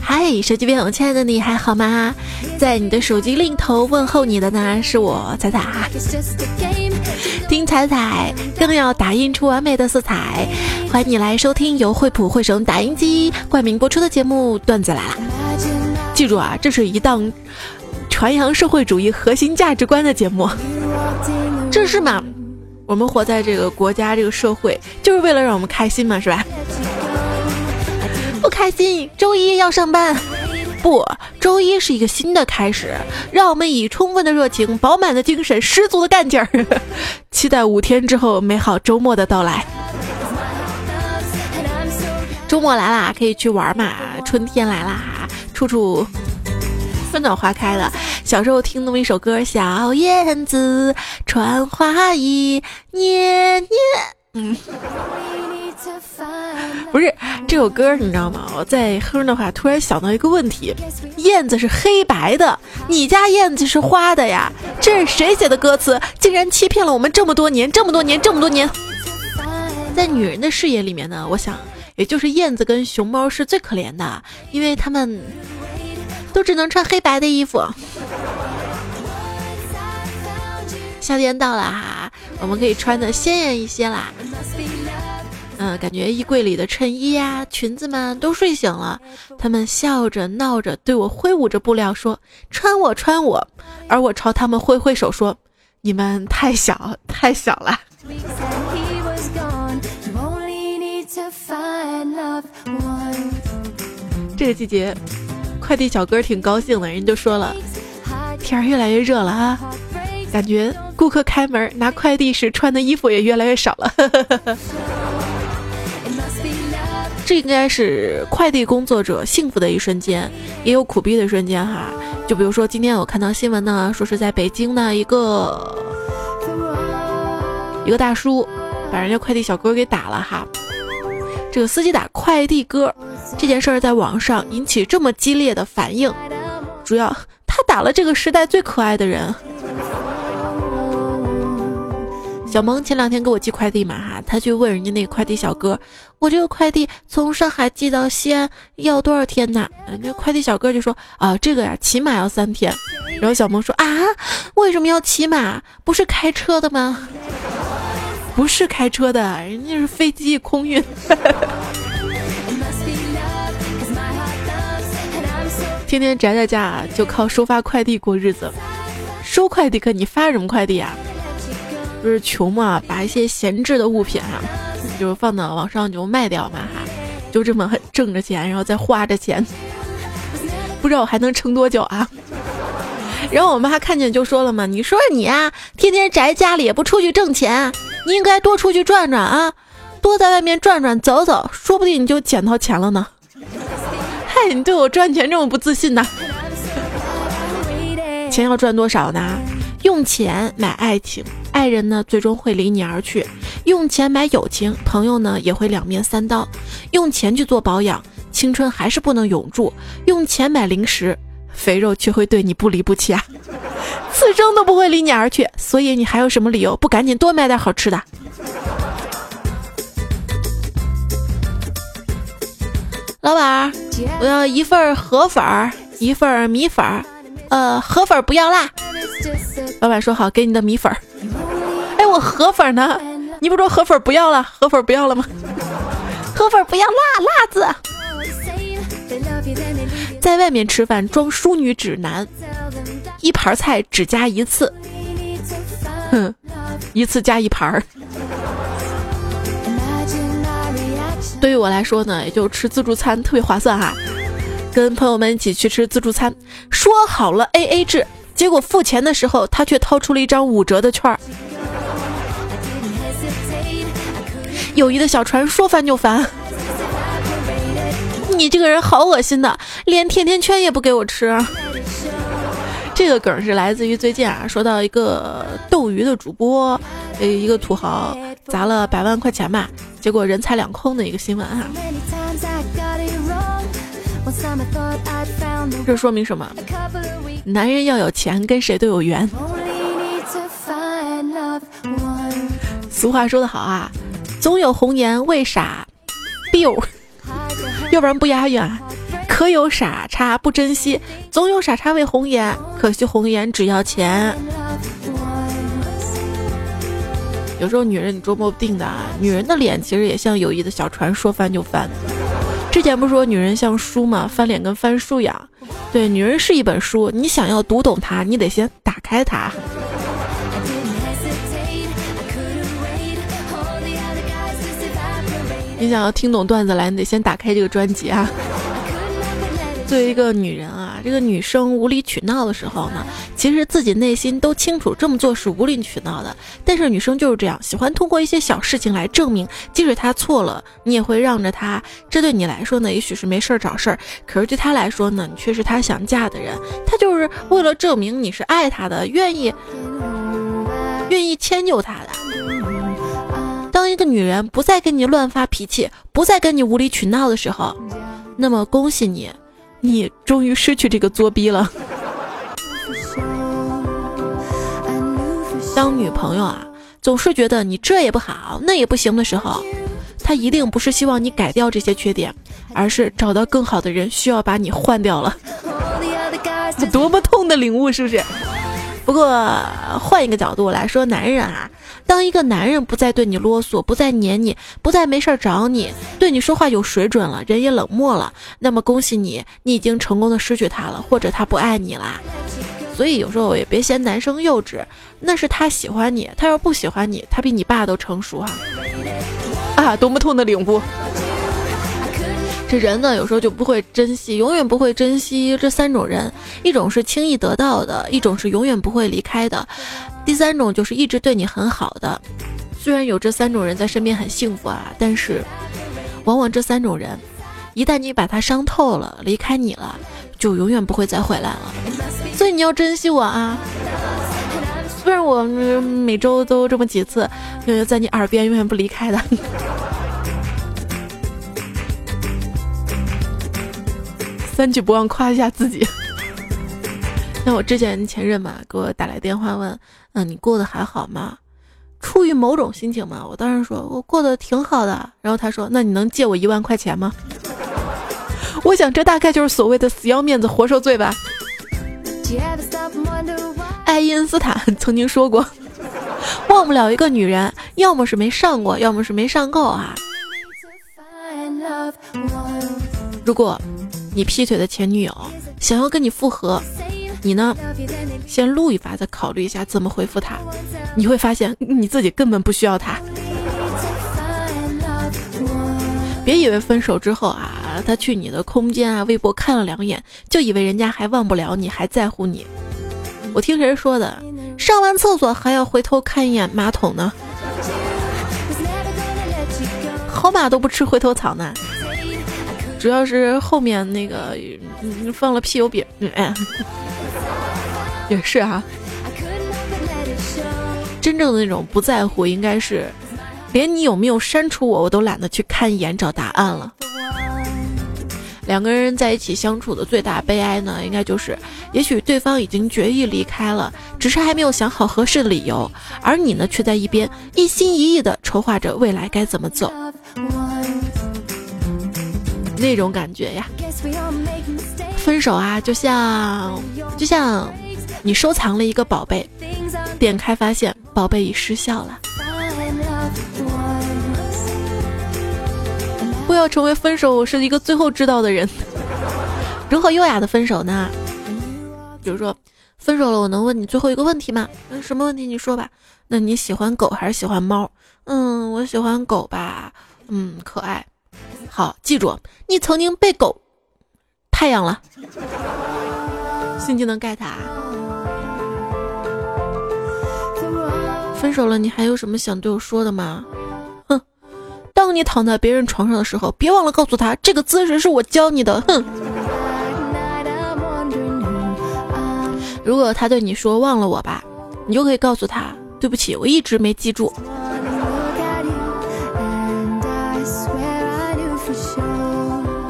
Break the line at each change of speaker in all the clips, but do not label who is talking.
嗨，手机边，我亲爱的你还好吗？在你的手机另一头问候你的呢，是我彩彩。听彩彩，更要打印出完美的色彩。欢迎你来收听由惠普惠省打印机冠名播出的节目《段子来了》。记住啊，这是一档传扬社会主义核心价值观的节目。这是嘛？我们活在这个国家这个社会，就是为了让我们开心嘛，是吧？不开心，周一要上班。不，周一是一个新的开始，让我们以充分的热情、饱满的精神、十足的干劲儿，期待五天之后美好周末的到来。周末来啦，可以去玩嘛？春天来啦，处处春暖花开了。小时候听那么一首歌，《小燕子穿花衣》，年年，嗯。不是这首歌，你知道吗？我在哼的话，突然想到一个问题：燕子是黑白的，你家燕子是花的呀？这是谁写的歌词？竟然欺骗了我们这么多年，这么多年，这么多年！在女人的视野里面呢，我想，也就是燕子跟熊猫是最可怜的，因为他们都只能穿黑白的衣服。夏天到了哈，我们可以穿的鲜艳一些啦。嗯，感觉衣柜里的衬衣呀、裙子们都睡醒了，他们笑着闹着对我挥舞着布料说：“穿我，穿我。”而我朝他们挥挥手说：“你们太小，太小了。”这个季节，快递小哥挺高兴的，人就说了：“天儿越来越热了啊，感觉顾客开门拿快递时穿的衣服也越来越少了。”这应该是快递工作者幸福的一瞬间，也有苦逼的瞬间哈。就比如说今天我看到新闻呢，说是在北京的一个一个大叔把人家快递小哥给打了哈。这个司机打快递哥这件事儿在网上引起这么激烈的反应，主要他打了这个时代最可爱的人。小萌前两天给我寄快递嘛哈，他去问人家那个快递小哥，我这个快递从上海寄到西安要多少天呢？人家快递小哥就说啊，这个呀起码要三天。然后小萌说啊，为什么要骑马？不是开车的吗？不是开车的，人家是飞机空运。天天宅在家就靠收发快递过日子，收快递可你发什么快递啊？不是穷嘛，把一些闲置的物品啊，就放到网上就卖掉嘛哈，就这么挣着钱，然后再花着钱，不知道我还能撑多久啊。然后我妈看见就说了嘛，你说你啊，天天宅家里也不出去挣钱，你应该多出去转转啊，多在外面转转走走，说不定你就捡到钱了呢。嗨，你对我赚钱这么不自信呢？钱要赚多少呢？用钱买爱情，爱人呢最终会离你而去；用钱买友情，朋友呢也会两面三刀；用钱去做保养，青春还是不能永驻；用钱买零食，肥肉却会对你不离不弃啊！此生都不会离你而去，所以你还有什么理由不赶紧多买点好吃的？老板，我要一份河粉儿，一份米粉儿。呃，河粉不要辣。老板说好，给你的米粉儿。哎，我河粉呢？你不说河粉不要了，河粉不要了吗？河粉不要辣，辣子。在外面吃饭装淑女指南，一盘菜只加一次。哼，一次加一盘儿。对于我来说呢，也就吃自助餐特别划算哈。跟朋友们一起去吃自助餐，说好了 A A 制，结果付钱的时候，他却掏出了一张五折的券儿。友谊的小船说翻就翻，你这个人好恶心的，连甜甜圈也不给我吃。这个梗是来自于最近啊，说到一个斗鱼的主播，呃，一个土豪砸了百万块钱吧，结果人财两空的一个新闻啊。这说明什么？男人要有钱，跟谁都有缘。俗话说得好啊，总有红颜为傻，biu，要不然不押韵啊。可有傻叉不珍惜，总有傻叉为红颜，可惜红颜只要钱。有时候女人你捉摸不定的啊，女人的脸其实也像友谊的小船，说翻就翻。之前不是说女人像书吗？翻脸跟翻书一样。对，女人是一本书，你想要读懂它，你得先打开它。你想要听懂段子来，你得先打开这个专辑啊。作为一个女人啊，这个女生无理取闹的时候呢，其实自己内心都清楚这么做是无理取闹的。但是女生就是这样，喜欢通过一些小事情来证明，即使她错了，你也会让着她。这对你来说呢，也许是没事儿找事儿，可是对她来说呢，你却是她想嫁的人。她就是为了证明你是爱她的，愿意愿意迁就她的。当一个女人不再跟你乱发脾气，不再跟你无理取闹的时候，那么恭喜你。你终于失去这个作逼了。当女朋友啊，总是觉得你这也不好，那也不行的时候，她一定不是希望你改掉这些缺点，而是找到更好的人，需要把你换掉了。多么痛的领悟，是不是？不过换一个角度来说，男人啊。当一个男人不再对你啰嗦，不再黏你，不再没事找你，对你说话有水准了，人也冷漠了，那么恭喜你，你已经成功的失去他了，或者他不爱你啦。所以有时候也别嫌男生幼稚，那是他喜欢你，他要不喜欢你，他比你爸都成熟哈。啊，多么痛的领悟！人呢，有时候就不会珍惜，永远不会珍惜这三种人：一种是轻易得到的，一种是永远不会离开的。第三种就是一直对你很好的，虽然有这三种人在身边很幸福啊，但是往往这三种人，一旦你把他伤透了，离开你了，就永远不会再回来了。所以你要珍惜我啊！虽然我每周都这么几次，在你耳边永远不离开的。三句不忘夸一下自己。那我之前前任嘛，给我打来电话问。嗯你过得还好吗？出于某种心情嘛，我当时说我过得挺好的。然后他说：“那你能借我一万块钱吗？” 我想这大概就是所谓的死要面子活受罪吧。爱因斯坦 曾经说过：“忘不了一个女人，要么是没上过，要么是没上够啊。”如果你劈腿的前女友想要跟你复合。你呢？先录一发，再考虑一下怎么回复他。你会发现你自己根本不需要他。别以为分手之后啊，他去你的空间啊、微博看了两眼，就以为人家还忘不了你，还在乎你。我听谁说的？上完厕所还要回头看一眼马桶呢？好马都不吃回头草呢。主要是后面那个放了屁油饼。嗯。也是啊，真正的那种不在乎，应该是连你有没有删除我，我都懒得去看一眼找答案了。两个人在一起相处的最大悲哀呢，应该就是，也许对方已经决意离开了，只是还没有想好合适的理由，而你呢，却在一边一心一意的筹划着未来该怎么走。那种感觉呀，分手啊，就像，就像。你收藏了一个宝贝，点开发现宝贝已失效了。不要成为分手是一个最后知道的人。如何优雅的分手呢？比如说，分手了，我能问你最后一个问题吗？什么问题？你说吧。那你喜欢狗还是喜欢猫？嗯，我喜欢狗吧。嗯，可爱。好，记住，你曾经被狗 太阳了。新技能 get 啊！分手了，你还有什么想对我说的吗？哼，当你躺在别人床上的时候，别忘了告诉他这个姿势是我教你的。哼，如果他对你说忘了我吧，你就可以告诉他对不起，我一直没记住。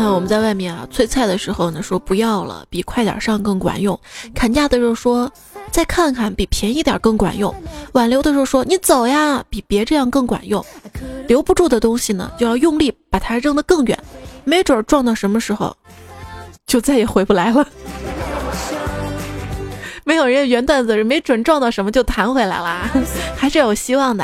那我们在外面啊催菜的时候呢，说不要了，比快点上更管用；砍价的时候说再看看，比便宜点更管用；挽留的时候说你走呀，比别这样更管用。留不住的东西呢，就要用力把它扔得更远，没准撞到什么时候，就再也回不来了。没有人家原段子，没准撞到什么就弹回来了，还是有希望的。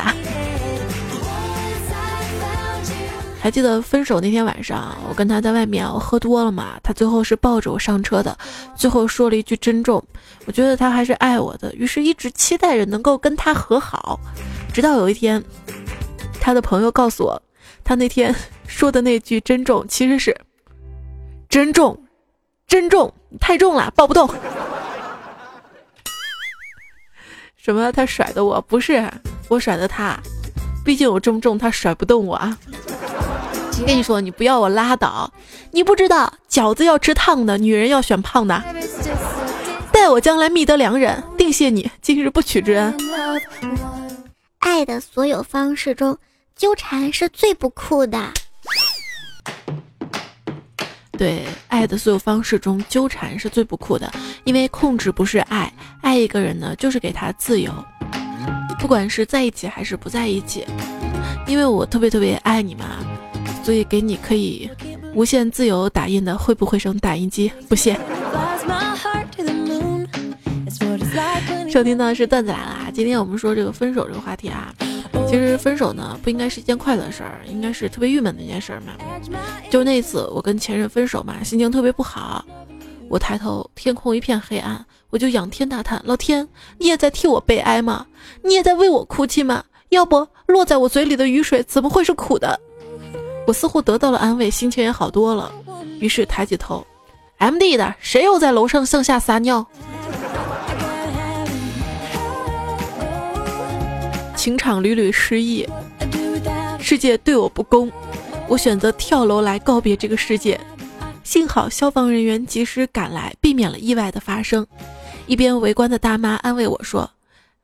还记得分手那天晚上，我跟他在外面，我喝多了嘛，他最后是抱着我上车的，最后说了一句珍重。我觉得他还是爱我的，于是一直期待着能够跟他和好，直到有一天，他的朋友告诉我，他那天 说的那句珍重其实是珍重，珍重太重了，抱不动。什么？他甩的我？不是我甩的他，毕竟我这么重，他甩不动我啊。跟你说，你不要我拉倒。你不知道，饺子要吃烫的，女人要选胖的。待我将来觅得良人，定谢你今日不娶之恩。
爱的所有方式中，纠缠是最不酷的。
对，爱的所有方式中，纠缠是最不酷的，因为控制不是爱。爱一个人呢，就是给他自由，不管是在一起还是不在一起。因为我特别特别爱你嘛。所以给你可以无限自由打印的会不会声打印机，不谢。收听到的是段子来了啊，今天我们说这个分手这个话题啊，其实分手呢不应该是一件快乐的事儿，应该是特别郁闷的一件事儿嘛。就那次我跟前任分手嘛，心情特别不好，我抬头天空一片黑暗，我就仰天大叹：老天，你也在替我悲哀吗？你也在为我哭泣吗？要不落在我嘴里的雨水怎么会是苦的？我似乎得到了安慰，心情也好多了。于是抬起头，M D 的，谁又在楼上向下撒尿？情场屡屡失意，世界对我不公，我选择跳楼来告别这个世界。幸好消防人员及时赶来，避免了意外的发生。一边围观的大妈安慰我说。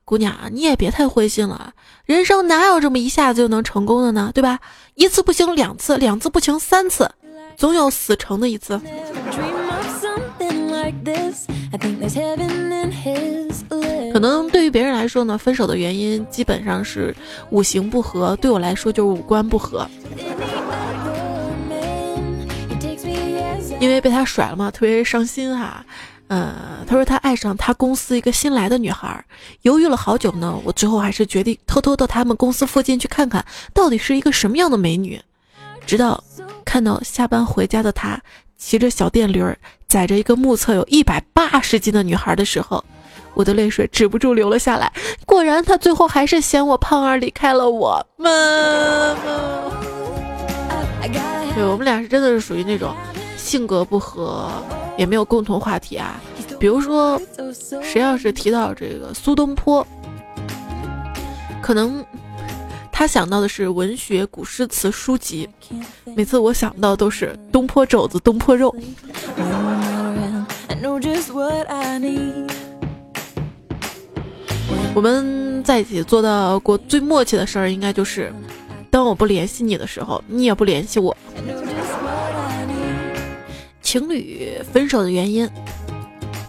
姑娘，你也别太灰心了，人生哪有这么一下子就能成功的呢？对吧？一次不行两次，两次不行三次，总有死成的一次。可能对于别人来说呢，分手的原因基本上是五行不合，对我来说就是五官不合。因为被他甩了嘛，特别伤心哈。呃，他说他爱上他公司一个新来的女孩，犹豫了好久呢。我最后还是决定偷偷到他们公司附近去看看，到底是一个什么样的美女。直到看到下班回家的他骑着小电驴儿，载着一个目测有一百八十斤的女孩的时候，我的泪水止不住流了下来。果然，他最后还是嫌我胖而离开了我。妈妈，对我们俩是真的是属于那种。性格不合，也没有共同话题啊。比如说，谁要是提到这个苏东坡，可能他想到的是文学、古诗词书籍。每次我想到都是东坡肘子、东坡肉。我们在一起做到过最默契的事儿，应该就是，当我不联系你的时候，你也不联系我。情侣分手的原因，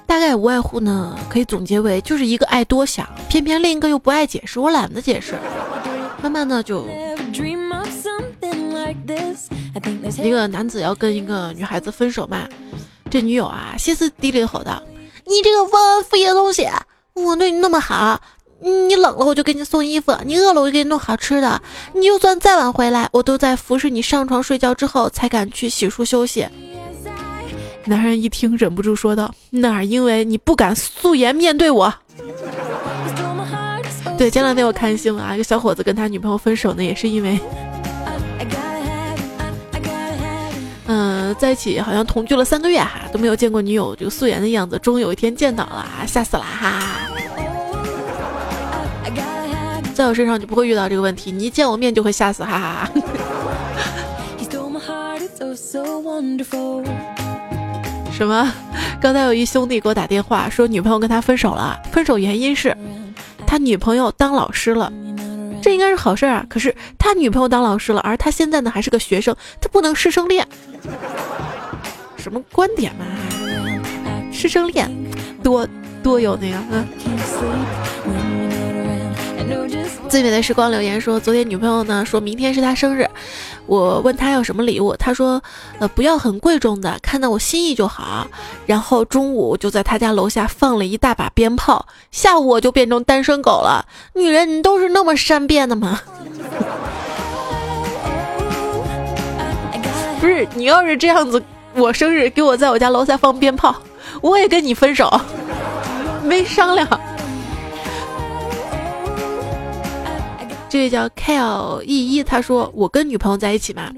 大概无外乎呢，可以总结为就是一个爱多想，偏偏另一个又不爱解释，我懒得解释。慢慢的就，一个男子要跟一个女孩子分手嘛，这女友啊歇斯底里吼道：“你这个忘恩负义的东西，我对你那么好，你冷了我就给你送衣服，你饿了我就给你弄好吃的，你就算再晚回来，我都在服侍你上床睡觉之后才敢去洗漱休息。”男人一听，忍不住说道：“那因为你不敢素颜面对我。”对，前两天我看新闻啊，一个小伙子跟他女朋友分手呢，也是因为，嗯，在一起好像同居了三个月哈，都没有见过女友这个素颜的样子，终于有一天见到了，吓死了哈！在我身上就不会遇到这个问题，你一见我面就会吓死，哈哈哈。什么？刚才有一兄弟给我打电话说女朋友跟他分手了，分手原因是他女朋友当老师了，这应该是好事啊。可是他女朋友当老师了，而他现在呢还是个学生，他不能师生恋。什么观点嘛？师生恋，多多有那个嗯。最美的时光留言说，昨天女朋友呢说明天是她生日，我问她要什么礼物，她说呃不要很贵重的，看到我心意就好。然后中午就在她家楼下放了一大把鞭炮，下午我就变成单身狗了。女人你都是那么善变的吗？不是你要是这样子，我生日给我在我家楼下放鞭炮，我也跟你分手，没商量。这位叫 K L E 一一，他说我跟女朋友在一起嘛，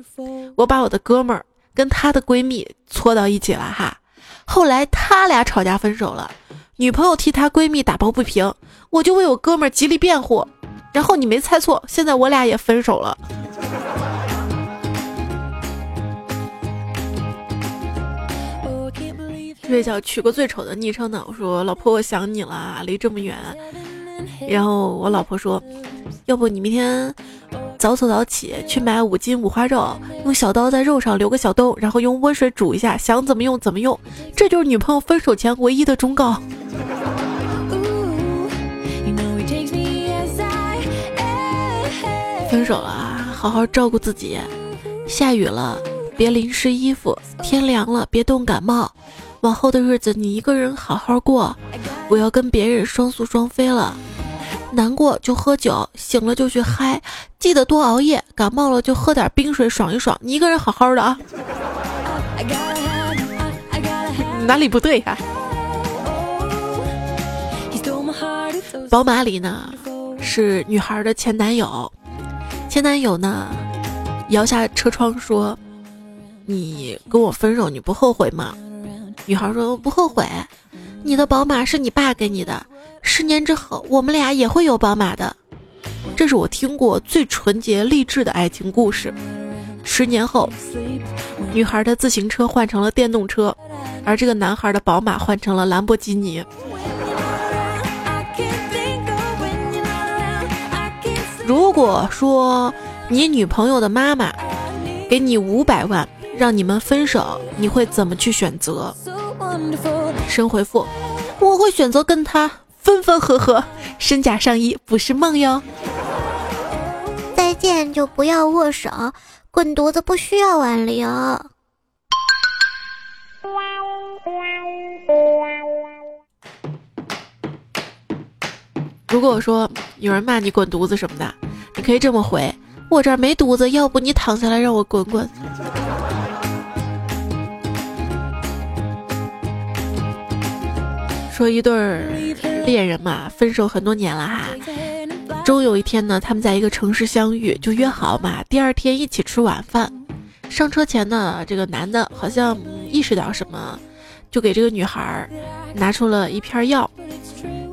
我把我的哥们儿跟她的闺蜜搓到一起了哈，后来他俩吵架分手了，女朋友替她闺蜜打抱不平，我就为我哥们儿极力辩护，然后你没猜错，现在我俩也分手了。这位叫取个最丑的昵称呢，我说老婆我想你了，离这么远。然后我老婆说：“要不你明天早走早起去买五斤五花肉，用小刀在肉上留个小洞，然后用温水煮一下，想怎么用怎么用。”这就是女朋友分手前唯一的忠告。分手了啊，好好照顾自己。下雨了，别淋湿衣服；天凉了，别冻感冒。往后的日子，你一个人好好过，我要跟别人双宿双飞了。难过就喝酒，醒了就去嗨，记得多熬夜。感冒了就喝点冰水爽一爽。你一个人好好的啊，哪里不对呀？宝马里呢是女孩的前男友，前男友呢摇下车窗说：“你跟我分手，你不后悔吗？”女孩说：“不后悔，你的宝马是你爸给你的。”十年之后，我们俩也会有宝马的。这是我听过最纯洁励志的爱情故事。十年后，女孩的自行车换成了电动车，而这个男孩的宝马换成了兰博基尼。如果说你女朋友的妈妈给你五百万，让你们分手，你会怎么去选择？神回复：我会选择跟他。分分合合，身价上衣不是梦哟。
再见就不要握手，滚犊子不需要挽留。
如果我说有人骂你滚犊子什么的，你可以这么回：我这儿没犊子，要不你躺下来让我滚滚。说一对儿恋人嘛，分手很多年了哈，终有一天呢，他们在一个城市相遇，就约好嘛，第二天一起吃晚饭。上车前呢，这个男的好像意识到什么，就给这个女孩拿出了一片药。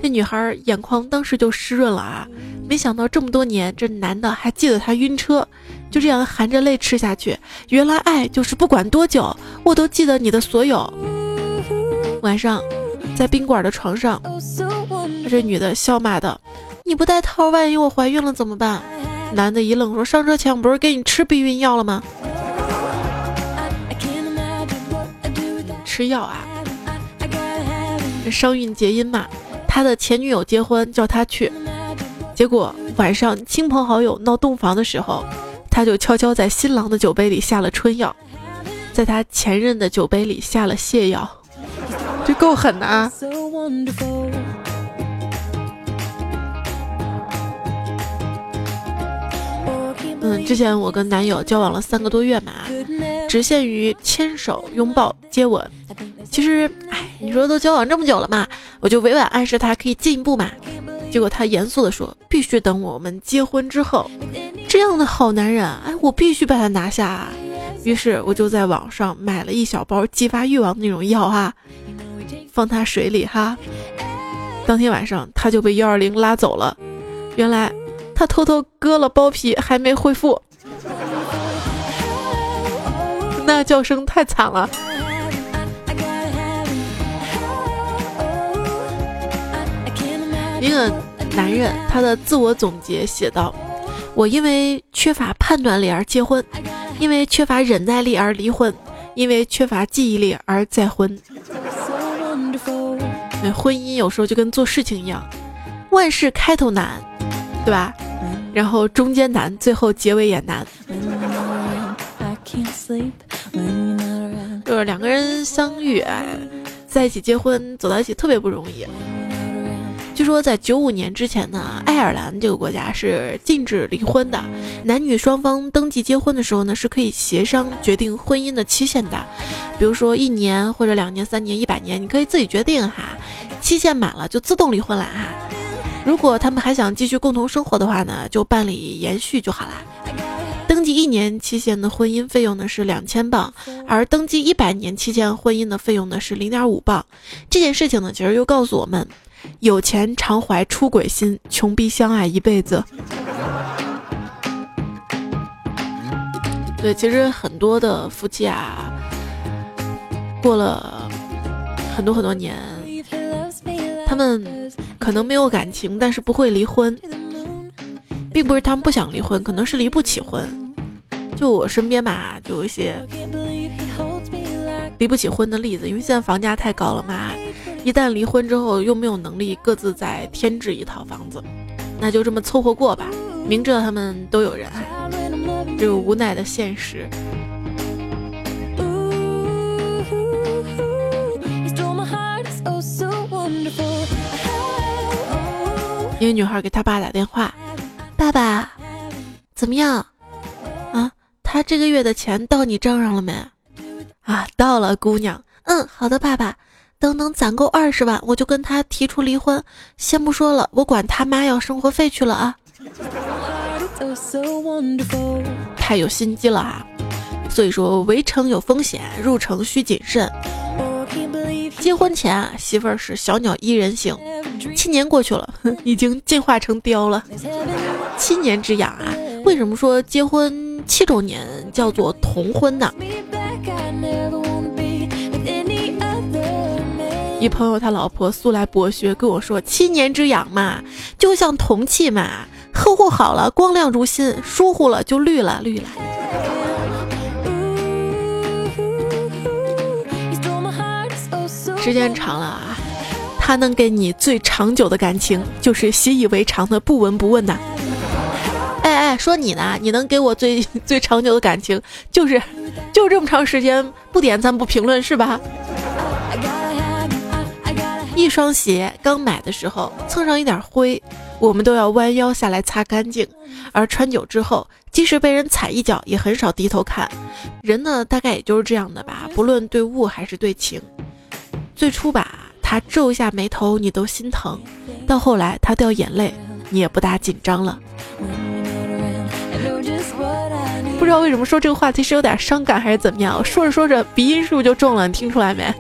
这女孩眼眶当时就湿润了啊！没想到这么多年，这男的还记得她晕车，就这样含着泪吃下去。原来爱就是不管多久，我都记得你的所有。晚上。在宾馆的床上，这女的笑骂道：“你不戴套，万一我怀孕了怎么办？”男的一愣，说：“上车前我不是给你吃避孕药了吗？吃药啊？伤孕结姻嘛？他的前女友结婚叫他去，结果晚上亲朋好友闹洞房的时候，他就悄悄在新郎的酒杯里下了春药，在他前任的酒杯里下了泻药。”这够狠的啊！嗯，之前我跟男友交往了三个多月嘛，只限于牵手、拥抱、接吻。其实，哎，你说都交往这么久了嘛，我就委婉暗示他可以进一步嘛。结果他严肃的说，必须等我们结婚之后。这样的好男人，哎，我必须把他拿下。于是我就在网上买了一小包激发欲望那种药哈。放他水里哈，当天晚上他就被幺二零拉走了。原来他偷偷割了包皮，还没恢复。那叫声太惨了。一个男人他的自我总结写道：“我因为缺乏判断力而结婚，因为缺乏忍耐力而离婚。”因为缺乏记忆力而再婚。婚姻有时候就跟做事情一样，万事开头难，对吧？然后中间难，最后结尾也难。就是两个人相遇，在一起结婚，走到一起特别不容易。据说在九五年之前呢，爱尔兰这个国家是禁止离婚的，男女双方登记结婚的时候呢，是可以协商决定婚姻的期限的，比如说一年或者两年、三年、一百年，你可以自己决定哈，期限满了就自动离婚了哈。如果他们还想继续共同生活的话呢，就办理延续就好啦。登记一年期限的婚姻费用呢是两千镑，而登记一百年期间婚姻的费用呢是零点五镑。这件事情呢，其实又告诉我们。有钱常怀出轨心，穷逼相爱一辈子。对，其实很多的夫妻啊，过了很多很多年，他们可能没有感情，但是不会离婚，并不是他们不想离婚，可能是离不起婚。就我身边吧，就有一些离不起婚的例子，因为现在房价太高了嘛。一旦离婚之后，又没有能力各自再添置一套房子，那就这么凑合过吧。明知道他们都有人爱，这个无奈的现实。一个女孩给她爸打电话：“爸爸，怎么样？啊，他这个月的钱到你账上了没？啊，到了，姑娘。嗯，好的，爸爸。”等等攒够二十万，我就跟他提出离婚。先不说了，我管他妈要生活费去了啊！太有心机了啊！所以说，围城有风险，入城需谨慎。结婚前啊，媳妇儿是小鸟依人型，七年过去了，已经进化成雕了。七年之痒啊！为什么说结婚七周年叫做同婚呢？一朋友他老婆素来博学，跟我说七年之痒嘛，就像铜器嘛，呵护好了光亮如新，疏忽了就绿了绿了。时间长了啊，他能给你最长久的感情，就是习以为常的不闻不问呐。哎哎，说你呢，你能给我最最长久的感情，就是就这么长时间不点赞不评论是吧？一双鞋刚买的时候蹭上一点灰，我们都要弯腰下来擦干净；而穿久之后，即使被人踩一脚，也很少低头看。人呢，大概也就是这样的吧，不论对物还是对情。最初吧，他皱一下眉头，你都心疼；到后来，他掉眼泪，你也不大紧张了。不知道为什么说这个话题是有点伤感还是怎么样？说着说着鼻音是不是就重了？你听出来没？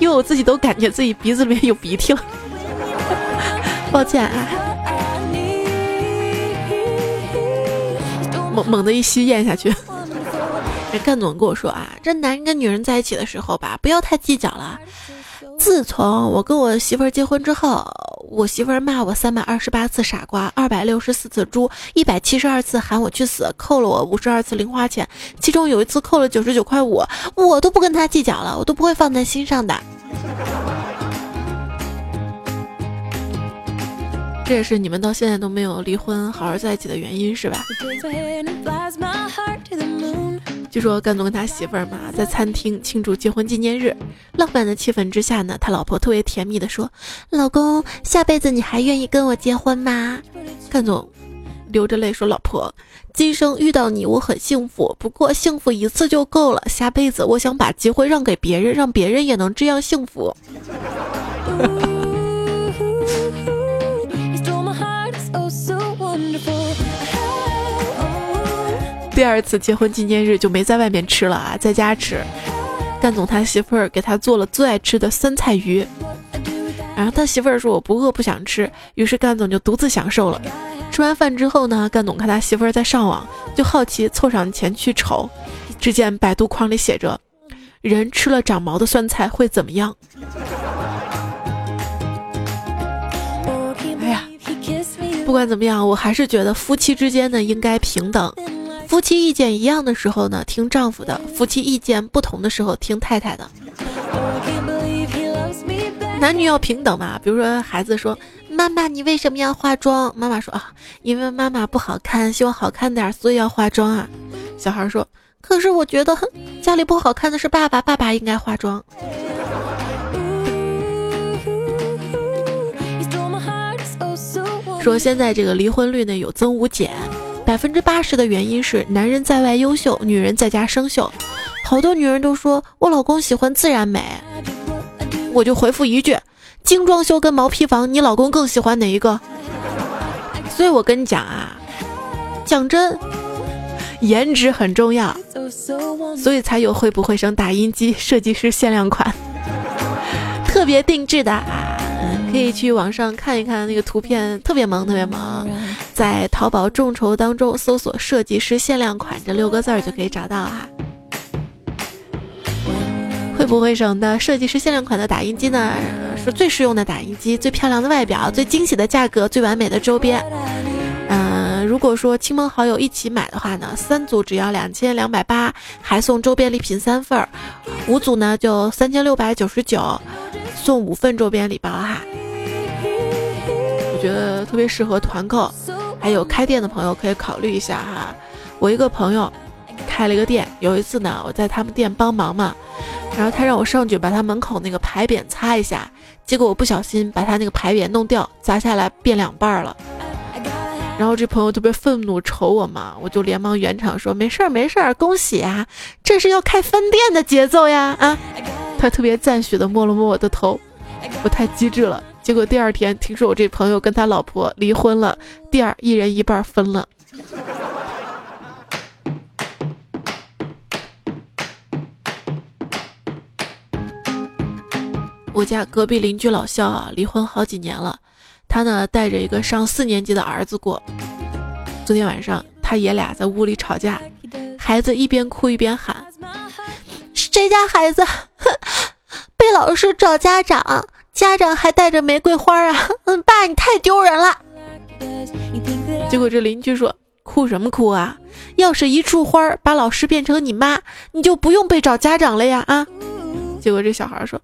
因为我自己都感觉自己鼻子里面有鼻涕了，抱歉啊！猛猛的一吸咽下去。这干总跟我说啊，这男人跟女人在一起的时候吧，不要太计较了。自从我跟我媳妇儿结婚之后，我媳妇儿骂我三百二十八次傻瓜，二百六十四次猪，一百七十二次喊我去死，扣了我五十二次零花钱，其中有一次扣了九十九块五，我都不跟他计较了，我都不会放在心上的。这也是你们到现在都没有离婚、好好在一起的原因，是吧？据说甘总跟他媳妇儿嘛，在餐厅庆祝结婚纪念日，浪漫的气氛之下呢，他老婆特别甜蜜的说：“老公，下辈子你还愿意跟我结婚吗？”甘总流着泪说：“老婆，今生遇到你我很幸福，不过幸福一次就够了，下辈子我想把机会让给别人，让别人也能这样幸福。”第二次结婚纪念日就没在外面吃了啊，在家吃。干总他媳妇儿给他做了最爱吃的酸菜鱼，然后他媳妇儿说我不饿不想吃，于是干总就独自享受了。吃完饭之后呢，干总看他媳妇儿在上网，就好奇凑上前去瞅，只见百度框里写着：“人吃了长毛的酸菜会怎么样？”哎呀，不管怎么样，我还是觉得夫妻之间呢应该平等。夫妻意见一样的时候呢，听丈夫的；夫妻意见不同的时候，听太太的。男女要平等嘛。比如说，孩子说：“妈妈，你为什么要化妆？”妈妈说：“啊，因为妈妈不好看，希望好看点，所以要化妆啊。”小孩说：“可是我觉得家里不好看的是爸爸，爸爸应该化妆。”说现在这个离婚率呢有增无减，百分之八十的原因是男人在外优秀，女人在家生锈。好多女人都说我老公喜欢自然美，我就回复一句：精装修跟毛坯房，你老公更喜欢哪一个？所以我跟你讲啊，讲真，颜值很重要，所以才有会不会生打印机设计师限量款，特别定制的啊。可以去网上看一看那个图片，特别萌，特别萌。在淘宝众筹当中搜索“设计师限量款”这六个字儿就可以找到哈。会不会省的设计师限量款的打印机呢？是最实用的打印机，最漂亮的外表，最惊喜的价格，最完美的周边。嗯，如果说亲朋好友一起买的话呢，三组只要两千两百八，还送周边礼品三份儿；五组呢就三千六百九十九，送五份周边礼包哈。特别适合团购，还有开店的朋友可以考虑一下哈。我一个朋友开了一个店，有一次呢，我在他们店帮忙嘛，然后他让我上去把他门口那个牌匾擦一下，结果我不小心把他那个牌匾弄掉，砸下来变两半了。然后这朋友特别愤怒，瞅我嘛，我就连忙圆场说没事儿没事儿，恭喜啊，这是要开分店的节奏呀啊！他特别赞许的摸了摸我的头，我太机智了。结果第二天听说我这朋友跟他老婆离婚了，第二一人一半分了。我家隔壁邻居老肖啊，离婚好几年了，他呢带着一个上四年级的儿子过。昨天晚上他爷俩在屋里吵架，孩子一边哭一边喊：“谁家孩子 被老师找家长？”家长还带着玫瑰花啊！嗯，爸，你太丢人了。结果这邻居说：“哭什么哭啊？要是一束花把老师变成你妈，你就不用被找家长了呀！”啊！结果这小孩说：“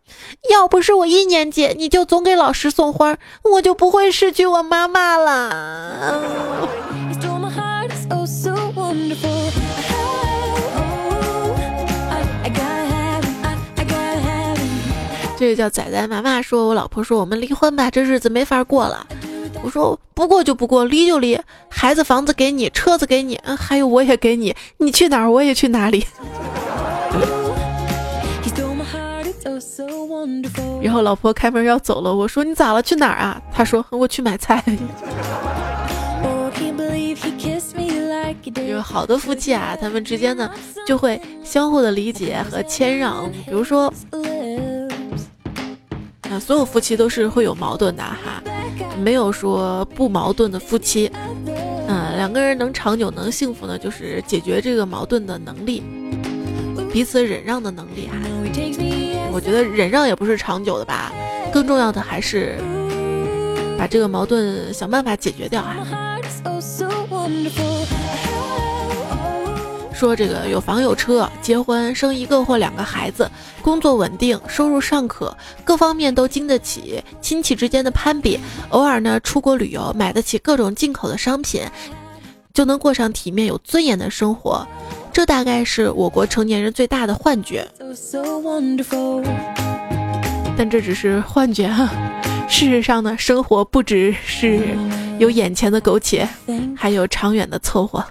要不是我一年级，你就总给老师送花，我就不会失去我妈妈了。”这个叫仔仔妈妈说：“我老婆说我们离婚吧，这日子没法过了。”我说：“不过就不过，离就离，孩子房子给你，车子给你，嗯，还有我也给你，你去哪儿我也去哪里。”然后老婆开门要走了，我说：“你咋了？去哪儿啊？”他说：“我去买菜。”有好的夫妻啊，他们之间呢就会相互的理解和谦让，比如说。啊，所有夫妻都是会有矛盾的哈，没有说不矛盾的夫妻。嗯，两个人能长久能幸福呢，就是解决这个矛盾的能力，彼此忍让的能力哈。我觉得忍让也不是长久的吧，更重要的还是把这个矛盾想办法解决掉啊。说这个有房有车，结婚生一个或两个孩子，工作稳定，收入尚可，各方面都经得起亲戚之间的攀比，偶尔呢出国旅游，买得起各种进口的商品，就能过上体面有尊严的生活。这大概是我国成年人最大的幻觉。但这只是幻觉哈，事实上呢，生活不只是有眼前的苟且，还有长远的凑合。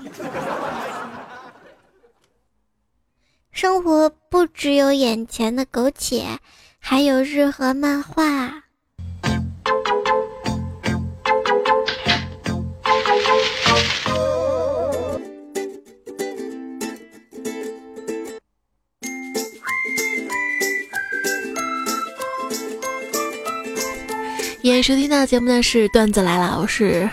生活不只有眼前的苟且，还有日和漫画。
演收听到节目的是段子来了，我是。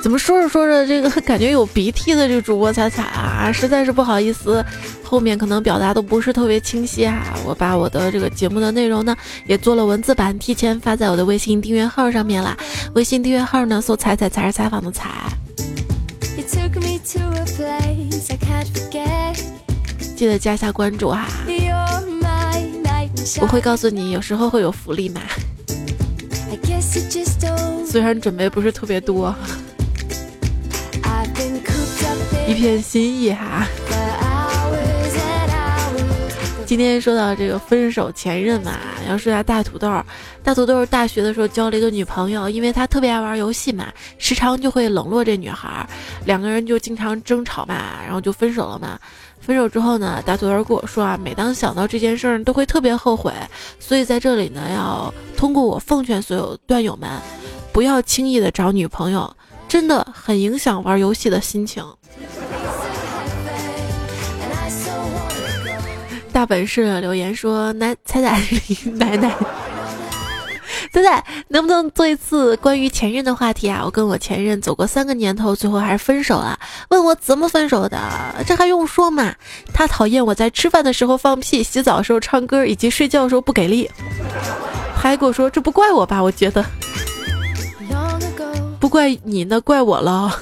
怎么说着说着，这个感觉有鼻涕的这主播彩彩啊，实在是不好意思，后面可能表达的不是特别清晰哈。我把我的这个节目的内容呢，也做了文字版，提前发在我的微信订阅号上面啦。微信订阅号呢，搜“彩彩才是采访的彩”。记得加一下关注哈，我会告诉你，有时候会有福利嘛。虽然准备不是特别多，一片心意哈。今天说到这个分手前任嘛，要说下大土豆。大土豆大学的时候交了一个女朋友，因为他特别爱玩游戏嘛，时常就会冷落这女孩，两个人就经常争吵嘛，然后就分手了嘛。分手之后呢，大土豆跟我说啊，每当想到这件事儿，都会特别后悔。所以在这里呢，要通过我奉劝所有段友们，不要轻易的找女朋友，真的很影响玩游戏的心情。大本事留言说：“奶彩彩奶奶，彩彩能不能做一次关于前任的话题啊？我跟我前任走过三个年头，最后还是分手了。问我怎么分手的？这还用说吗？他讨厌我在吃饭的时候放屁、洗澡的时候唱歌，以及睡觉的时候不给力。还跟我说这不怪我吧？我觉得不怪你，那怪我了。”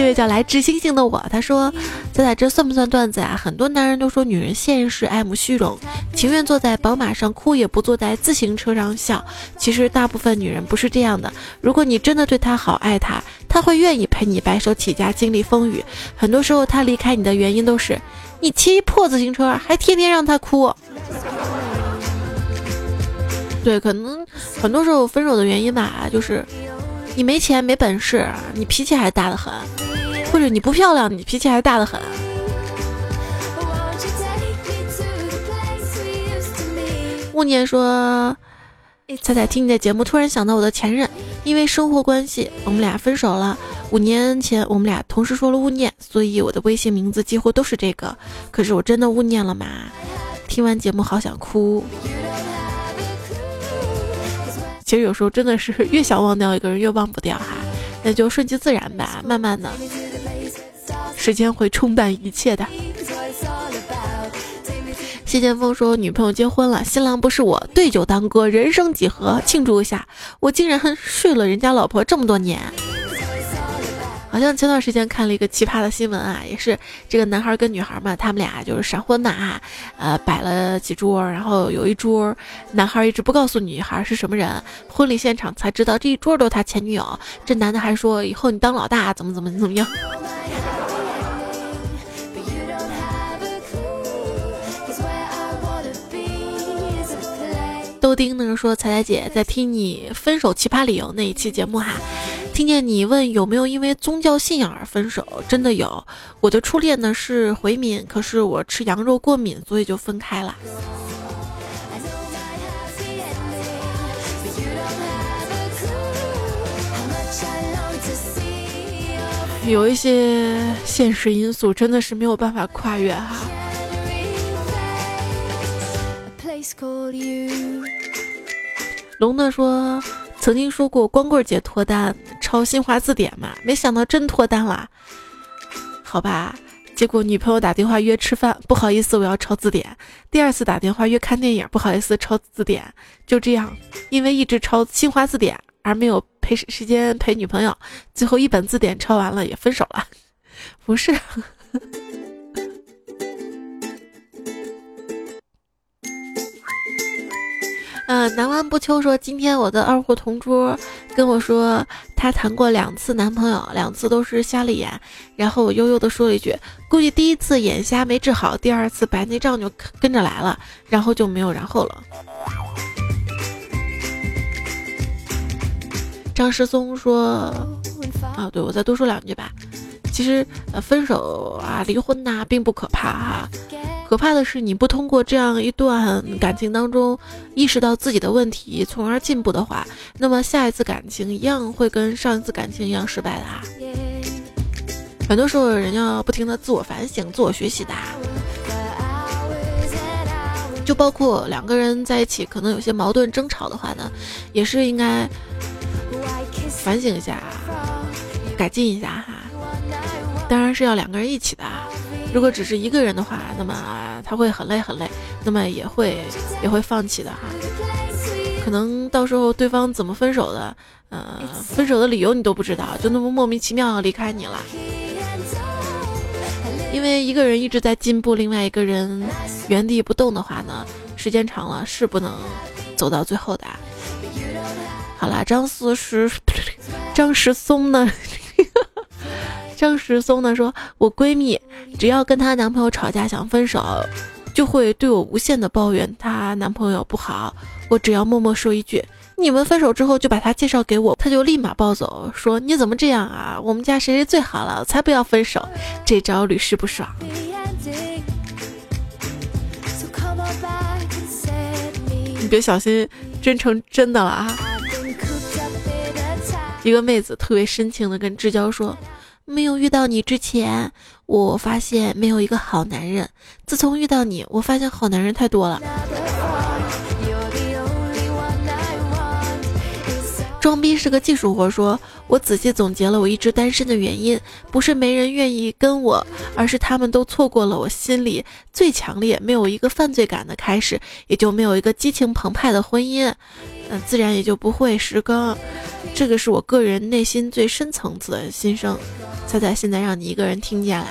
这位叫来知星星的我，他说：“仔仔，这算不算段子啊？很多男人都说女人现实，爱慕虚荣，情愿坐在宝马上哭，也不坐在自行车上笑。其实大部分女人不是这样的。如果你真的对她好，爱她，她会愿意陪你白手起家，经历风雨。很多时候，她离开你的原因都是你骑一破自行车，还天天让她哭。对，可能很多时候分手的原因吧，就是。”你没钱没本事，你脾气还大的很；或者你不漂亮，你脾气还大的很。勿念说：“彩彩听你的节目，突然想到我的前任，因为生活关系，我们俩分手了。五年前我们俩同时说了勿念，所以我的微信名字几乎都是这个。可是我真的勿念了吗？听完节目好想哭。”其实有时候真的是越想忘掉一个人越忘不掉哈，那就顺其自然吧，慢慢的，时间会冲淡一切的。谢剑锋说女朋友结婚了，新郎不是我，对酒当歌，人生几何，庆祝一下，我竟然睡了人家老婆这么多年。好像前段时间看了一个奇葩的新闻啊，也是这个男孩跟女孩嘛，他们俩就是闪婚的啊，呃，摆了几桌，然后有一桌男孩一直不告诉女孩是什么人，婚礼现场才知道这一桌都是他前女友，这男的还说以后你当老大怎么怎么怎么样。豆丁呢说彩彩姐在听你分手奇葩理由那一期节目哈。听见你问有没有因为宗教信仰而分手，真的有。我的初恋呢是回民，可是我吃羊肉过敏，所以就分开了。有一些现实因素真的是没有办法跨越哈。龙的说。曾经说过光棍节脱单抄新华字典嘛，没想到真脱单了，好吧。结果女朋友打电话约吃饭，不好意思，我要抄字典。第二次打电话约看电影，不好意思，抄字典。就这样，因为一直抄新华字典而没有陪时间陪女朋友，最后一本字典抄完了也分手了。不是。嗯，南湾不秋说，今天我的二货同桌跟我说，她谈过两次男朋友，两次都是瞎了眼。然后我悠悠的说了一句，估计第一次眼瞎没治好，第二次白内障就跟着来了，然后就没有然后了。张世松说，啊，对我再多说两句吧。其实，呃，分手啊，离婚呐，并不可怕哈。可怕的是，你不通过这样一段感情当中意识到自己的问题，从而进步的话，那么下一次感情一样会跟上一次感情一样失败的啊。很多时候，人要不停的自我反省、自我学习的。啊就包括两个人在一起，可能有些矛盾、争吵的话呢，也是应该反省一下，改进一下哈。当然是要两个人一起的。啊如果只是一个人的话，那么他会很累很累，那么也会也会放弃的哈。可能到时候对方怎么分手的，呃，分手的理由你都不知道，就那么莫名其妙离开你了。因为一个人一直在进步，另外一个人原地不动的话呢，时间长了是不能走到最后的。好啦，张思石，张石松呢？张石松呢？说我闺蜜只要跟她男朋友吵架想分手，就会对我无限的抱怨她男朋友不好。我只要默默说一句“你们分手之后就把他介绍给我”，他就立马暴走，说你怎么这样啊？我们家谁谁最好了，才不要分手。这招屡试不爽。你别小心真成真的了啊！一个妹子特别深情的跟志娇说。没有遇到你之前，我发现没有一个好男人。自从遇到你，我发现好男人太多了。装逼是个技术活，说我仔细总结了我一直单身的原因，不是没人愿意跟我，而是他们都错过了我心里最强烈、没有一个犯罪感的开始，也就没有一个激情澎湃的婚姻。那自然也就不会时更，这个是我个人内心最深层次的心声。猜猜现在让你一个人听见了？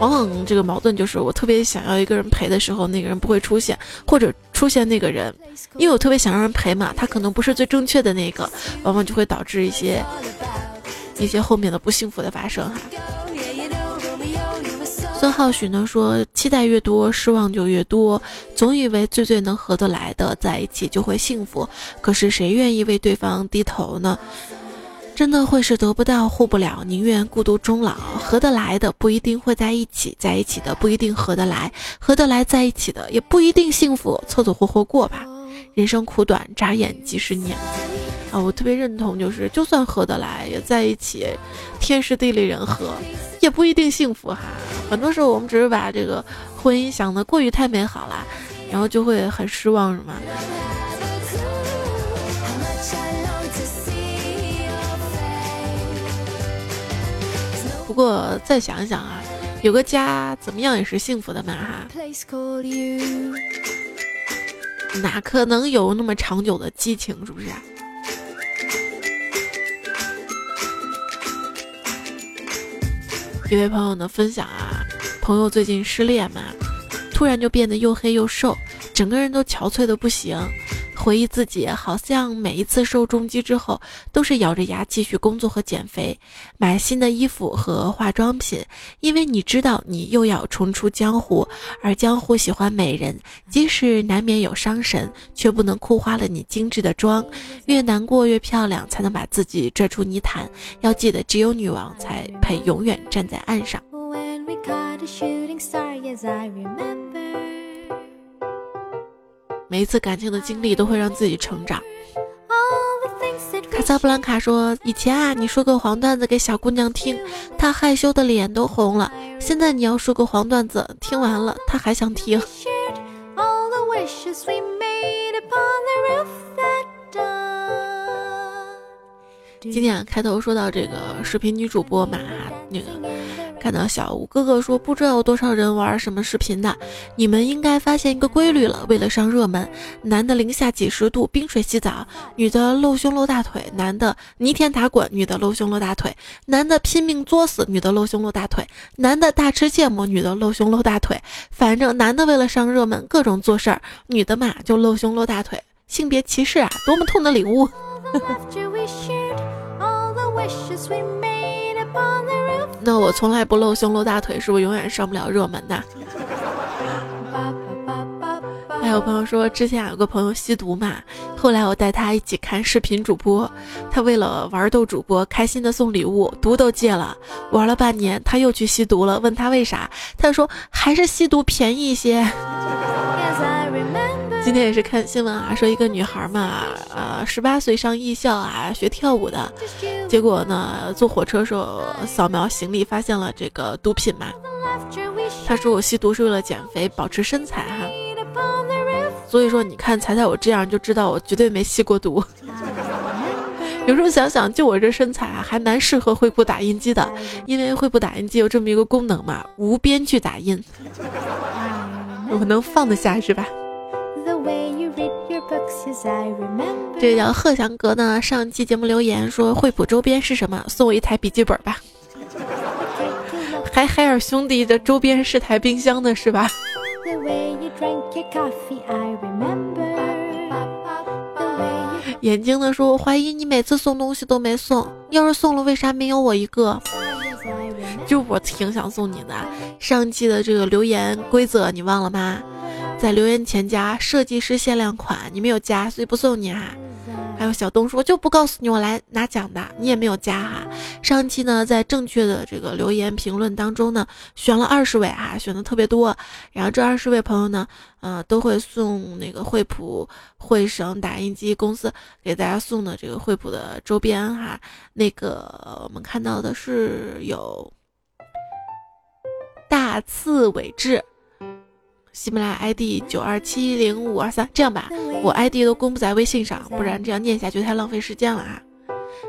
往往这个矛盾就是，我特别想要一个人陪的时候，那个人不会出现，或者出现那个人，因为我特别想让人陪嘛，他可能不是最正确的那个，往往就会导致一些一些后面的不幸福的发生哈。孙浩许呢说：“期待越多，失望就越多。总以为最最能合得来的在一起就会幸福，可是谁愿意为对方低头呢？真的会是得不到护不了，宁愿孤独终老。合得来的不一定会在一起，在一起的不一定合得来，合得来在一起的也不一定幸福。凑凑合合过吧，人生苦短，眨眼即是年。”啊，我特别认同，就是就算合得来，也在一起，天时地利人和，也不一定幸福哈。很多时候我们只是把这个婚姻想的过于太美好了，然后就会很失望，是吗？不过再想想啊，有个家怎么样也是幸福的嘛哈。哪可能有那么长久的激情，是不是？一位朋友呢分享啊，朋友最近失恋嘛，突然就变得又黑又瘦，整个人都憔悴的不行。回忆自己，好像每一次受重击之后，都是咬着牙继续工作和减肥，买新的衣服和化妆品，因为你知道你又要重出江湖，而江湖喜欢美人，即使难免有伤神，却不能哭花了你精致的妆。越难过越漂亮，才能把自己拽出泥潭。要记得，只有女王才配永远站在岸上。每一次感情的经历都会让自己成长。卡萨布兰卡说：“以前啊，你说个黄段子给小姑娘听，她害羞的脸都红了。现在你要说个黄段子，听完了她还想听。”今天开头说到这个视频女主播嘛，那个。看到小吴哥哥说，不知道有多少人玩什么视频的，你们应该发现一个规律了。为了上热门，男的零下几十度冰水洗澡，女的露胸露大腿；男的泥田打滚，女的露胸露大腿；男的拼命作死，女的露胸露大腿；男的大吃芥末，女的露胸露大腿。反正男的为了上热门，各种做事儿，女的嘛就露胸露大腿。性别歧视啊，多么痛的领悟！那我从来不露胸露大腿，是不是永远上不了热门的？还有朋友说，之前有个朋友吸毒嘛，后来我带他一起看视频主播，他为了玩逗主播，开心的送礼物，毒都戒了，玩了半年，他又去吸毒了，问他为啥，他说还是吸毒便宜一些。今天也是看新闻啊，说一个女孩嘛，呃，十八岁上艺校啊，学跳舞的，结果呢，坐火车时候扫描行李发现了这个毒品嘛。她说我吸毒是为了减肥，保持身材哈。所以说你看彩彩我这样就知道我绝对没吸过毒。有时候想想，就我这身材啊，还蛮适合惠普打印机的，因为惠普打印机有这么一个功能嘛，无边距打印，我能放得下是吧？这个叫贺祥阁呢，上期节目留言说惠普周边是什么？送我一台笔记本吧。还海尔兄弟的周边是台冰箱的是吧？眼睛的说，我怀疑你每次送东西都没送，要是送了，为啥没有我一个？就我挺想送你的。上期的这个留言规则你忘了吗？在留言前加设计师限量款，你没有加，所以不送你哈。还有小东说我就不告诉你我来拿奖的，你也没有加哈。上期呢，在正确的这个留言评论当中呢，选了二十位哈，选的特别多。然后这二十位朋友呢，呃，都会送那个惠普惠省打印机公司给大家送的这个惠普的周边哈。那个我们看到的是有大刺尾质。喜马拉雅 ID 九二七零五二三，这样吧，我 ID 都公布在微信上，不然这样念下去太浪费时间了啊。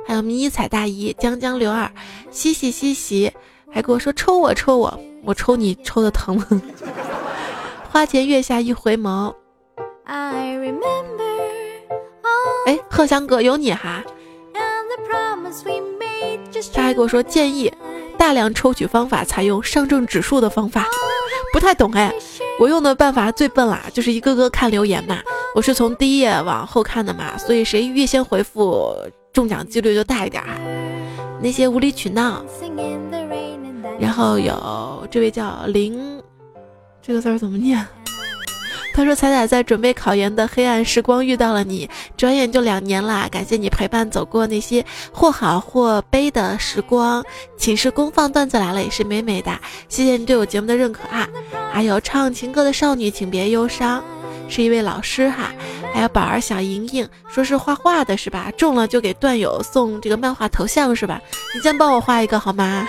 还有迷彩大姨江江刘二，嘻嘻嘻嘻，还跟我说抽我抽我，我抽你抽的疼吗？花前月下一回眸。哎，贺翔哥有你哈。他还跟我说建议大量抽取方法采用上证指数的方法，不太懂哎。我用的办法最笨啦，就是一个个看留言嘛。我是从第一页往后看的嘛，所以谁越先回复，中奖几率就大一点。那些无理取闹，然后有这位叫林，这个字儿怎么念？他说：“彩彩在准备考研的黑暗时光遇到了你，转眼就两年了，感谢你陪伴走过那些或好或悲的时光。寝室公放段子来了也是美美的，谢谢你对我节目的认可啊！还有唱情歌的少女，请别忧伤，是一位老师哈。还有宝儿小莹莹，说是画画的是吧？中了就给段友送这个漫画头像是吧？你先帮我画一个好吗？”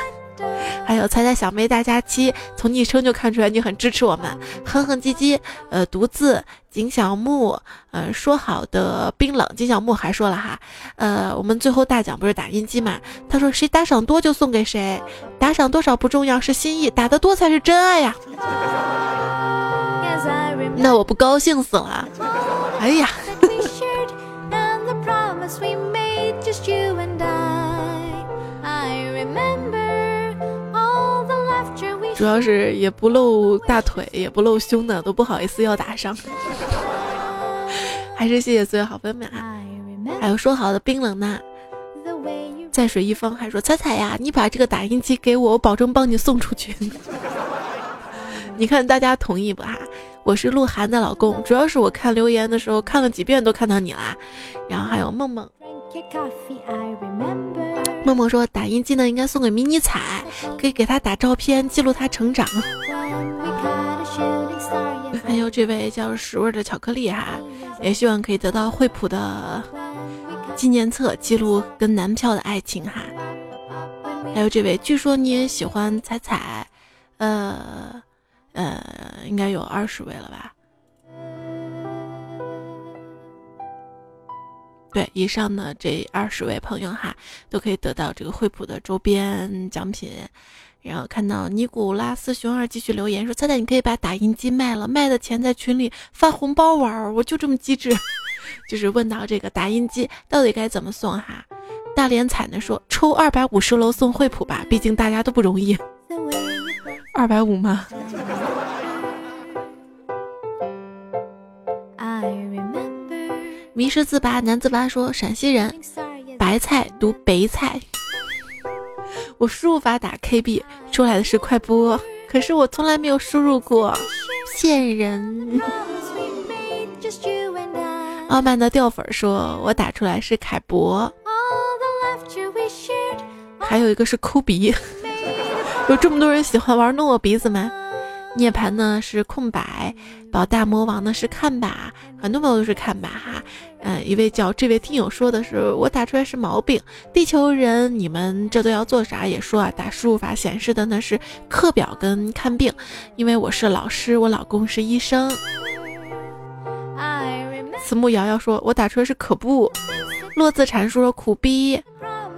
还有猜猜小妹大假期，从昵称就看出来你很支持我们。哼哼唧唧，呃，独自景小木，呃，说好的冰冷，景小木还说了哈，呃，我们最后大奖不是打印机嘛？他说谁打赏多就送给谁，打赏多少不重要，是心意，打得多才是真爱呀。那我不高兴死了，哎呀。主要是也不露大腿，也不露胸的，都不好意思要打赏。还是谢谢所有好朋友们啊！还有说好的冰冷呢，在水一方还说彩彩呀，你把这个打印机给我，我保证帮你送出去。你看大家同意不哈？我是鹿晗的老公，主要是我看留言的时候看了几遍都看到你啦。然后还有梦梦。梦梦说：“打印机呢，应该送给迷你彩，可以给他打照片，记录他成长。”还有这位叫屎味的巧克力哈，也希望可以得到惠普的纪念册，记录跟男票的爱情哈。还有这位，据说你也喜欢彩彩，呃呃，应该有二十位了吧？对，以上的这二十位朋友哈，都可以得到这个惠普的周边奖品。然后看到尼古拉斯熊二继续留言说：“猜猜你可以把打印机卖了，卖的钱在群里发红包玩。”我就这么机智，就是问到这个打印机到底该怎么送哈？大连彩呢说：“抽二百五十楼送惠普吧，毕竟大家都不容易。”二百五吗？迷失自拔，男自拔说：“陕西人，白菜读白菜。”我输入法打 KB 出来的是快播，可是我从来没有输入过，骗人。傲慢的掉粉说：“我打出来是凯博。”还有一个是抠鼻，有这么多人喜欢玩弄我鼻子吗？涅槃呢是空白，宝大魔王呢是看吧，很多朋友都是看吧哈。嗯，一位叫这位听友说的是我打出来是毛病，地球人你们这都要做啥？也说啊，打输入法显示的呢是课表跟看病，因为我是老师，我老公是医生。慈木瑶瑶说，我打出来是可不。落字禅说苦逼，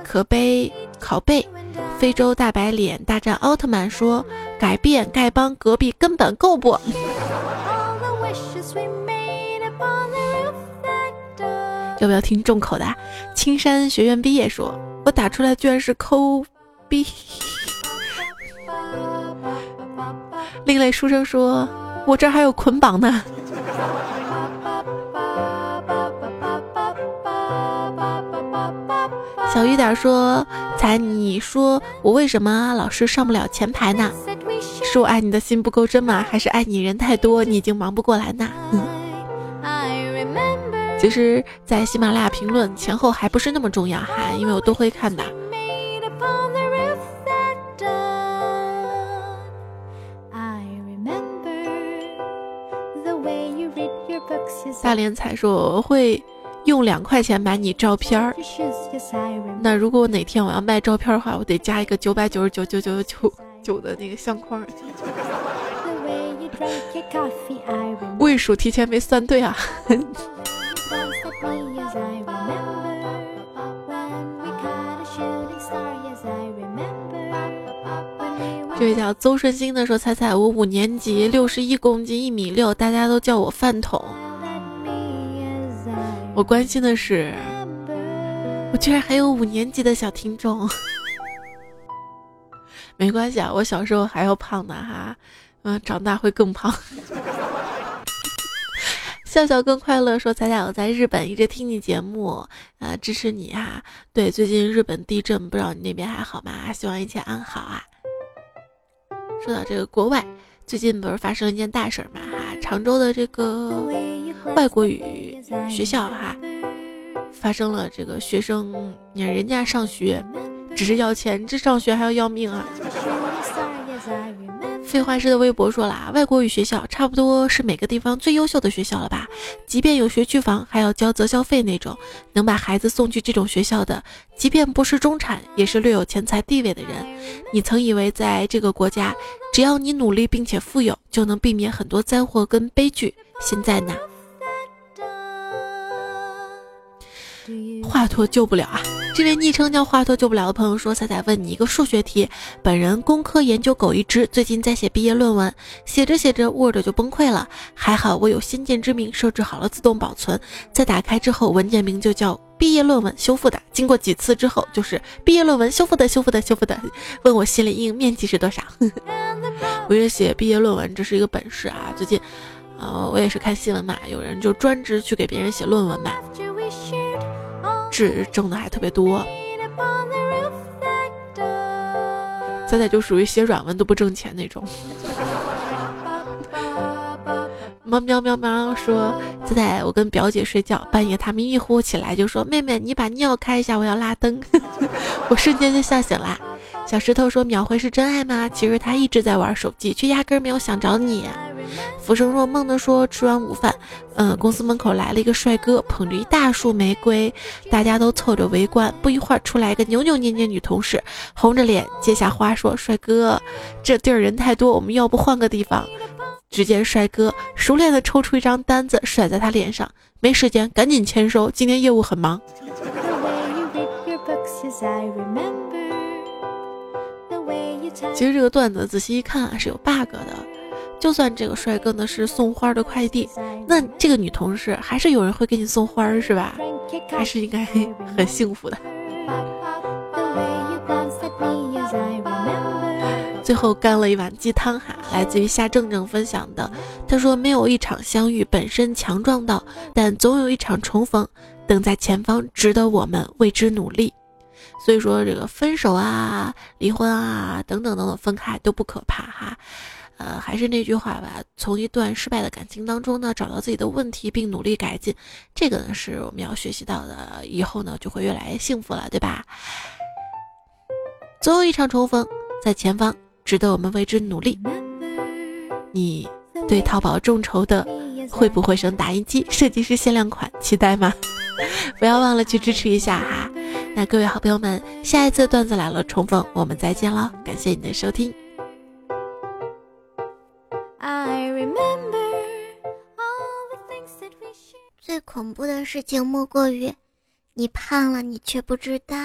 可悲，拷贝。非洲大白脸大战奥特曼说：“改变丐帮隔壁根本够不。”要不要听重口的？青山学院毕业说，我打出来居然是抠逼。另类书生说，我这还有捆绑呢。小雨点说，才你说我为什么老是上不了前排呢？是我爱你的心不够真吗？还是爱你人太多，你已经忙不过来呢？嗯其实，在喜马拉雅评论前后还不是那么重要哈，因为我都会看的。大连彩说我会用两块钱买你照片儿，那如果哪天我要卖照片的话，我得加一个九百九十九九九九九的那个相框。位数提前没算对啊。这位叫邹顺兴的说：“猜猜我五年级，六十一公斤，一米六，大家都叫我饭桶。”我关心的是，我居然还有五年级的小听众。没关系啊，我小时候还要胖呢哈，嗯，长大会更胖。笑笑更快乐，说彩彩我在日本一直听你节目，啊，支持你哈。对，最近日本地震，不知道你那边还好吗？希望一切安好啊。说到这个国外，最近不是发生了一件大事儿嘛哈，常州的这个外国语学校哈，发生了这个学生，你看人家上学只是要钱，这上学还要要命啊。废话师的微博说了，外国语学校差不多是每个地方最优秀的学校了吧？即便有学区房，还要交择校费那种，能把孩子送去这种学校的，即便不是中产，也是略有钱财地位的人。你曾以为在这个国家，只要你努力并且富有，就能避免很多灾祸跟悲剧。现在呢？华佗救不了啊！这位昵称叫华佗救不了的朋友说：“彩彩问你一个数学题，本人工科研究狗一只，最近在写毕业论文，写着写着 Word 就崩溃了，还好我有先见之明，设置好了自动保存，在打开之后，文件名就叫毕业论文修复的。经过几次之后，就是毕业论文修复的修复的修复的。问我心理阴影面积是多少？我觉得写毕业论文这是一个本事啊！最近，呃，我也是看新闻嘛，有人就专职去给别人写论文嘛。”是挣的还特别多，仔仔就属于写软文都不挣钱那种。猫喵喵喵说：“仔仔，我跟表姐睡觉，半夜她迷迷糊糊起来就说：‘妹妹，你把尿开一下，我要拉灯。’我瞬间就笑醒了。小石头说：‘秒回是真爱吗？’其实他一直在玩手机，却压根没有想找你。”浮生若梦的说：“吃完午饭，嗯，公司门口来了一个帅哥，捧着一大束玫瑰，大家都凑着围观。不一会儿，出来一个扭扭捏捏女同事，红着脸接下花说：‘帅哥，这地儿人太多，我们要不换个地方？’只见帅哥熟练的抽出一张单子甩在他脸上，没时间，赶紧签收，今天业务很忙。其实这个段子仔细一看啊，是有 bug 的。”就算这个帅哥呢是送花的快递，那这个女同事还是有人会给你送花是吧？还是应该 很幸福的。最后干了一碗鸡汤哈，来自于夏正正分享的。他说：“没有一场相遇本身强壮到，但总有一场重逢等在前方，值得我们为之努力。”所以说，这个分手啊、离婚啊等等等等分开都不可怕哈。呃，还是那句话吧，从一段失败的感情当中呢，找到自己的问题并努力改进，这个呢是我们要学习到的，以后呢就会越来越幸福了，对吧？总有一场重逢在前方，值得我们为之努力。你对淘宝众筹的会不会省打印机设计师限量款期待吗？不要忘了去支持一下哈。那各位好朋友们，下一次段子来了重逢，我们再见了，感谢你的收听。
最恐怖的事情莫过于，你胖了，你却不知道。